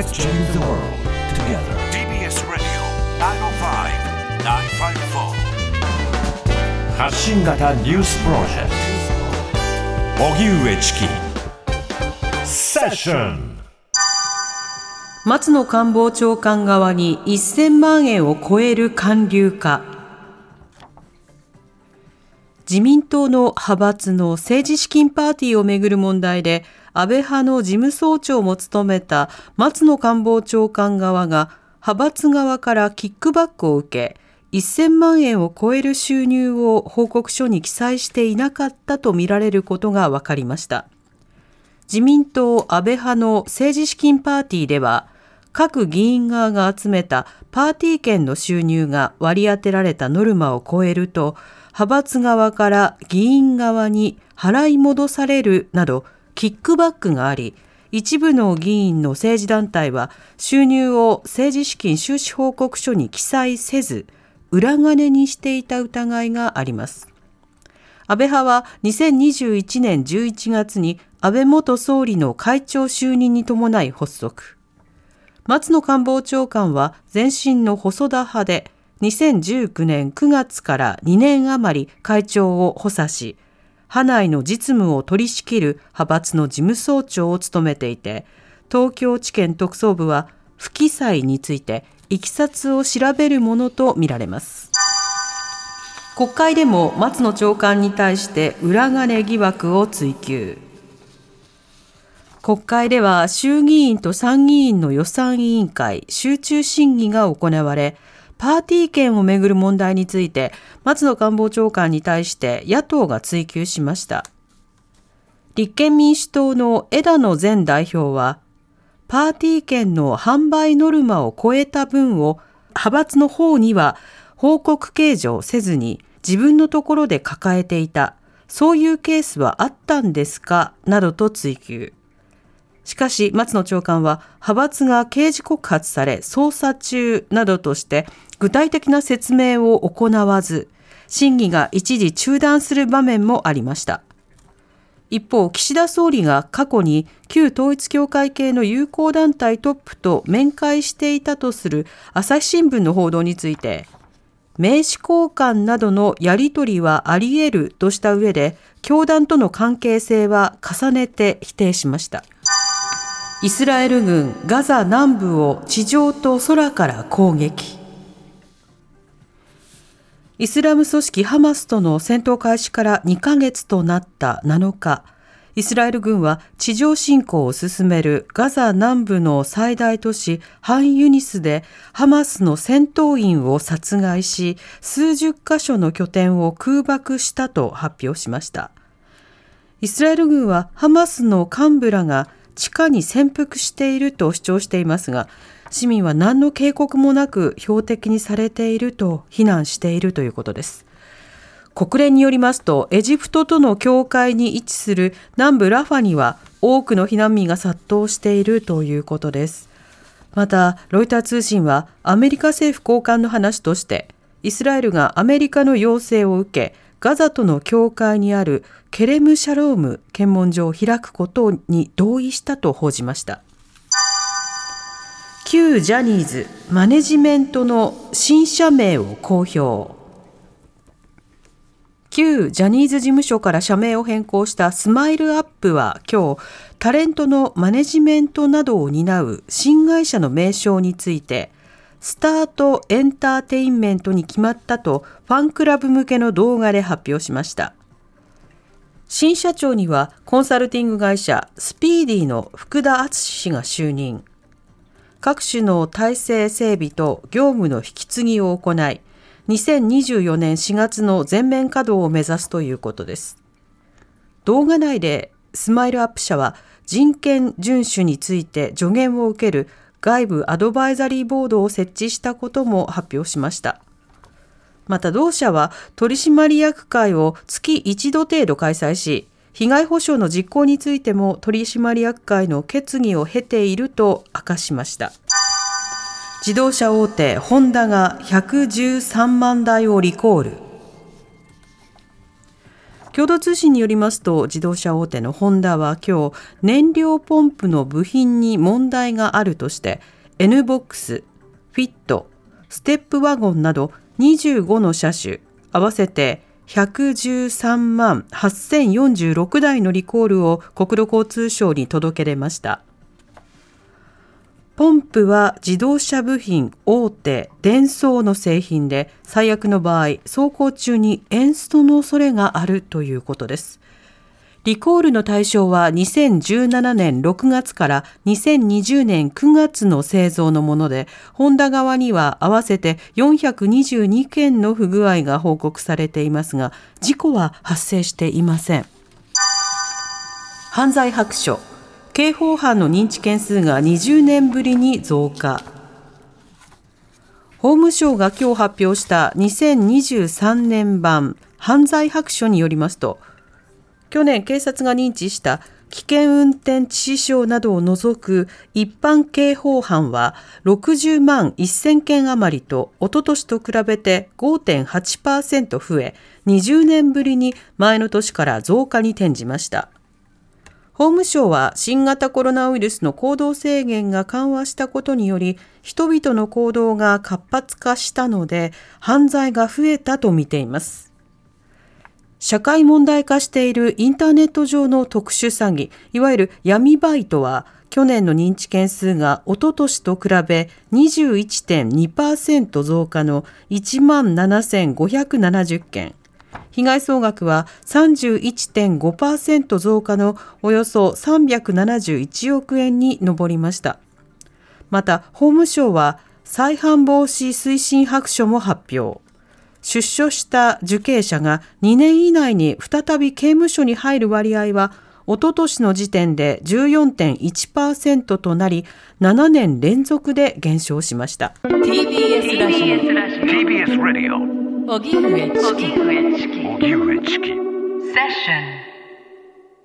Let's change the world together. TBS Radio 905-954発信型ニュースプロジェクト荻上チキセッション松野官房長官側に1000万円を超える還流か自民党の派閥の政治資金パーティーをめぐる問題で安倍派の事務総長も務めた松野官房長官側が派閥側からキックバックを受け1000万円を超える収入を報告書に記載していなかったとみられることが分かりました。自民党安倍派の政治資金パーティーでは各議員側が集めたパーティー券の収入が割り当てられたノルマを超えると派閥側から議員側に払い戻されるなどキックバックがあり一部の議員の政治団体は収入を政治資金収支報告書に記載せず裏金にしていた疑いがあります。安倍派は2021年11月に安倍元総理の会長就任に伴い発足。松野官房長官は前身の細田派で2019年9月から2年余り会長を補佐し派内の実務を取り仕切る派閥の事務総長を務めていて東京地検特捜部は不記載についていきさつを調べるものとみられます。国会でも松野長官に対して裏金疑惑を追及。国会では衆議院と参議院の予算委員会集中審議が行われパーティー券をめぐる問題について松野官房長官に対して野党が追及しました。立憲民主党の枝野前代表はパーティー券の販売ノルマを超えた分を派閥の方には報告計上せずに自分のところで抱えていたそういうケースはあったんですか？などと追及。しかし松野長官は派閥が刑事告発され捜査中などとして具体的な説明を行わず審議が一時中断する場面もありました。一方岸田総理が過去に旧統一教会系の友好団体トップと面会していたとする朝日新聞の報道について名刺交換などのやり取りはあり得るとした上で教団との関係性は重ねて否定しました。イスラエル軍ガザ南部を地上と空から攻撃イスラム組織ハマスとの戦闘開始から2ヶ月となった7日、イスラエル軍は地上侵攻を進めるガザ南部の最大都市ハンユニスでハマスの戦闘員を殺害し、数十カ所の拠点を空爆したと発表しました。イスラエル軍はハマスの幹部らが地下に潜伏していると主張していますが、市民は何の警告もなく標的にされていると非難しているということです。国連によりますと、エジプトとの境界に位置する南部ラファには多くの避難民が殺到しているということです。また、ロイター通信はアメリカ政府高官の話として、イスラエルがアメリカの要請を受け、ガザとの境界にあるケレムシャローム検問所を開くことに同意したと報じました。旧ジャニーズマネジメントの新社名を公表旧ジャニーズ事務所から社名を変更したスマイルアップは今日タレントのマネジメントなどを担う新会社の名称についてスタートエンターテインメントに決まったとファンクラブ向けの動画で発表しました新社長にはコンサルティング会社スピーディーの福田敦氏が就任各種の体制整備と業務の引き継ぎを行い、2024年4月の全面稼働を目指すということです。動画内でスマイルアップ社は人権遵守について助言を受ける外部アドバイザリーボードを設置したことも発表しました。また同社は取締役会を月1度程度開催し、被害補償の実行についても取締役会の決議を経ていると明かしました自動車大手ホンダが113万台をリコール共同通信によりますと自動車大手のホンダは今日燃料ポンプの部品に問題があるとして N ボックス、フィット、ステップワゴンなど25の車種合わせて113万8046台のリコールを国土交通省に届け出ました。ポンプは自動車部品大手デンソーの製品で最悪の場合走行中にエンストの恐れがあるということです。リコールの対象は2017年6月から2020年9月の製造のもので、ホンダ側には合わせて422件の不具合が報告されていますが、事故は発生していません。犯罪白書刑法犯の認知件数が20年ぶりに増加法務省が今日発表した2023年版犯罪白書によりますと去年警察が認知した危険運転致死傷などを除く一般刑法犯は60万1000件余りとおととしと比べて5.8%増え20年ぶりに前の年から増加に転じました。法務省は新型コロナウイルスの行動制限が緩和したことにより人々の行動が活発化したので犯罪が増えたと見ています。社会問題化しているインターネット上の特殊詐欺いわゆる闇バイトは去年の認知件数がおととしと比べ21.2%増加の1万7570件。被害総額は31.5%増加のおよそ371億円に上りました。また、法務省は再犯防止推進白書も発表。出所した受刑者が2年以内に再び刑務所に入る割合は、おととしの時点で14.1%となり、7年連続で減少しました。TBS ラジオ。TBS ラジオ。荻上チキ。荻上チキ。セッション。